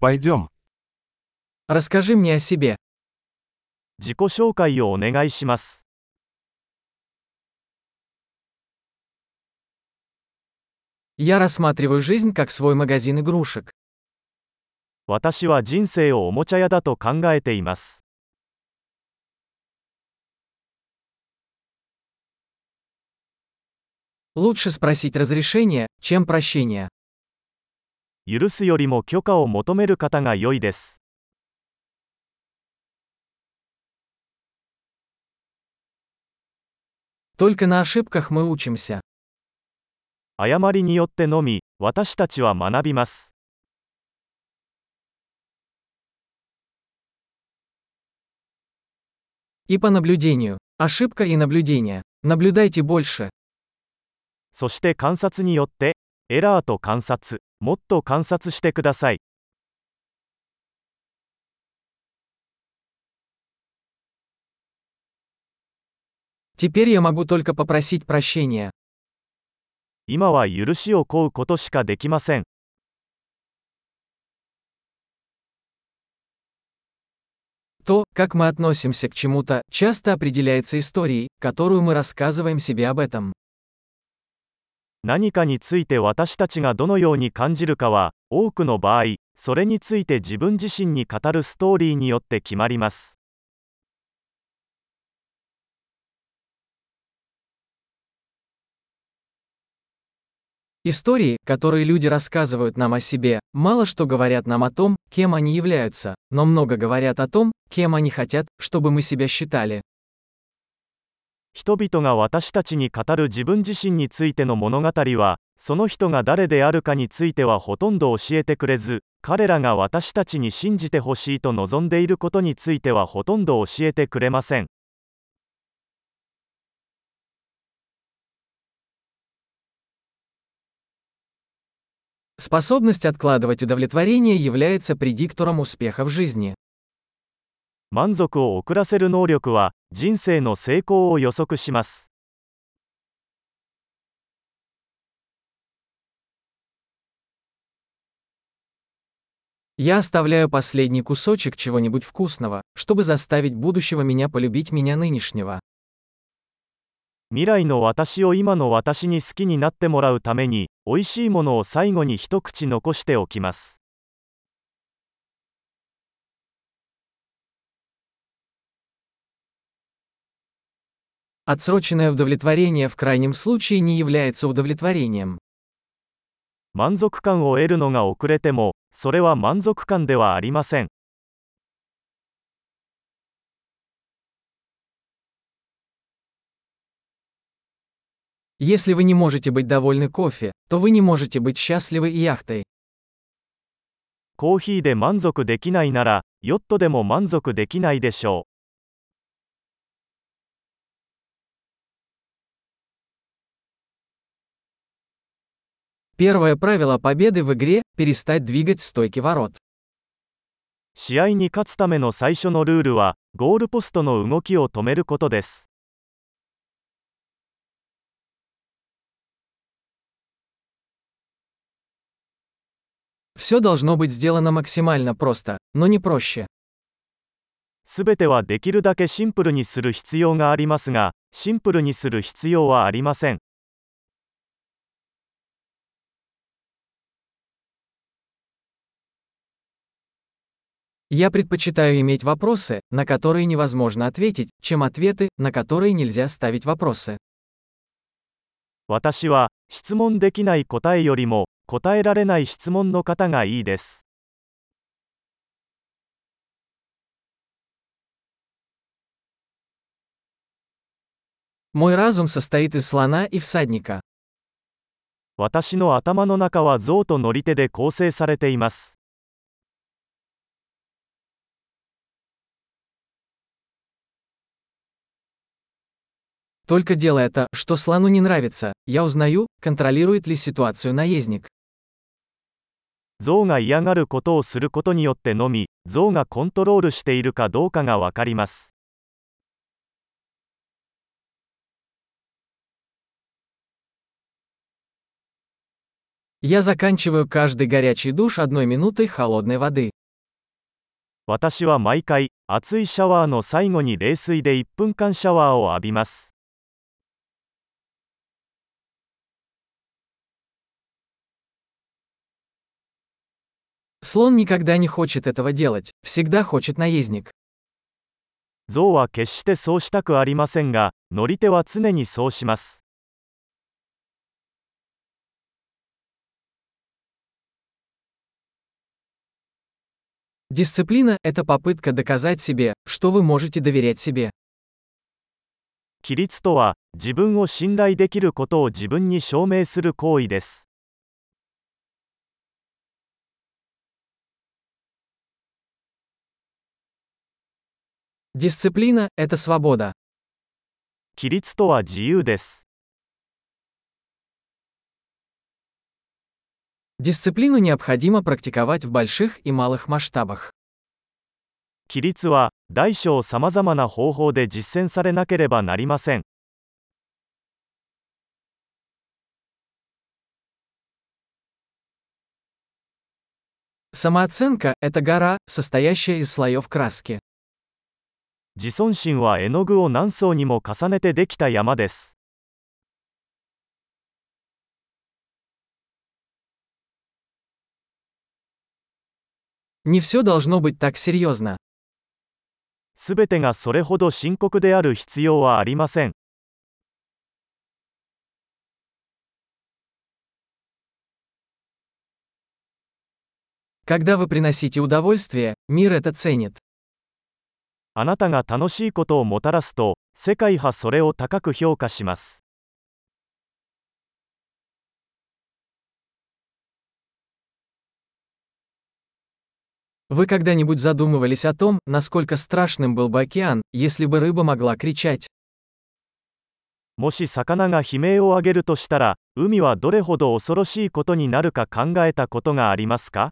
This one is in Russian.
Пойдем. Расскажи мне о себе. 自己紹介をお願いします。 Я рассматриваю жизнь как свой магазин игрушек. 私は人生をおもちゃ屋だと考えています。 Лучше спросить разрешение, чем прощение. 許すよりも許可を求める方が良いです。 Только на ошибках мы учимся. 誤りによってのみ、私たちは学びます。 И по наблюдению. Ошибка и наблюдение. Наблюдайте больше. そして観察によって、エラーと観察、 もっと観察してください。 Теперь я могу только попросить прощения. 今は許しを請うことしかできません。 То, как мы относимся к чему-то, часто определяется историей, которую мы рассказываем себе об этом. 何かについて私たちがどのように感じるかは、多くの場合、それについて自分自身に語るストーリーによって決まります。 Истории, которые люди рассказывают нам о себе, мало что говорят нам о том, кем они являются, но много говорят о том, кем они хотят, чтобы мы себя считали. 人々が私たちに語る自分自身についての物語は、その人が誰であるかについてはほとんど教えてくれず、彼らが私たちに信じてほしいと望んでいることについてはほとんど教えてくれません。 Способность откладывать удовлетворение является предиктором успеха в жизни. 満足を遅らせる能力は、人生の成功を予測します。 Я оставляю последний кусочек чего-нибудь вкусного, чтобы заставить будущего меня полюбить меня нынешнего. 未来の私を今の私に好きになってもらうために、美味しいものを最後に一口残しておきます。 Отсроченное удовлетворение в крайнем случае не является удовлетворением. 満足感を得るのが遅れても、それは満足感ではありません。 Если вы не можете быть довольны кофе, то вы не можете быть счастливы и яхтой. コーヒーで満足できないなら、ヨットでも満足できないでしょう。 Первое правило победы в игре – перестать двигать стойки ворот. 試合に勝つための最初のルールは、ゴールポストの動きを止めることです。 Все должно быть сделано максимально просто, но не проще. すべてはできるだけシンプルにする必要がありますが、シンプルにする必要はありません。 Я предпочитаю иметь вопросы, на которые невозможно ответить, чем ответы, на которые нельзя ставить вопросы. 私は、質問できない答えよりも、答えられない質問の方がいいです。 Мой разум состоит из слона и всадника. 私の頭の中は象と乗り手で構成されています。 Только делая то, что слону не нравится, я узнаю, контролирует ли ситуацию наездник. 象が嫌がることをすることによってのみ、象がコントロールしているかどうかがわかります。 Я заканчиваю каждый горячий душ одной минутой холодной воды. 私は毎回熱いシャワーの最後に冷水で1分間シャワーを浴びます Слон никогда не хочет этого делать, всегда хочет наездник. 象は決してそうしたくありませんが乗り手は常にそうします Дисциплина – это попытка доказать себе, что вы можете доверять себе. 規律とは自分を信頼できることを自分に証明する行為です Дисциплина – это свобода. 規律とは自由です Дисциплину необходимо практиковать в больших и малых масштабах. 規律は大小さまざまな方法で実践されなければなりません Самооценка – это гора, состоящая из слоев краски. 自尊心は絵の具を何層にも重ねてできた山です Не все должно быть так серьезно. すべてがそれほど深刻である必要はありません Когда вы приносите удовольствие, мир это ценит. あなたが楽しいことをもたらすと世界はそれを高く評価します Вы когда-нибудь задумывались о том, насколько страшным был бы океан, если бы рыба могла кричать? もし魚が悲鳴を上げるとしたら海はどれほど恐ろしいことになるか考えたことがありますか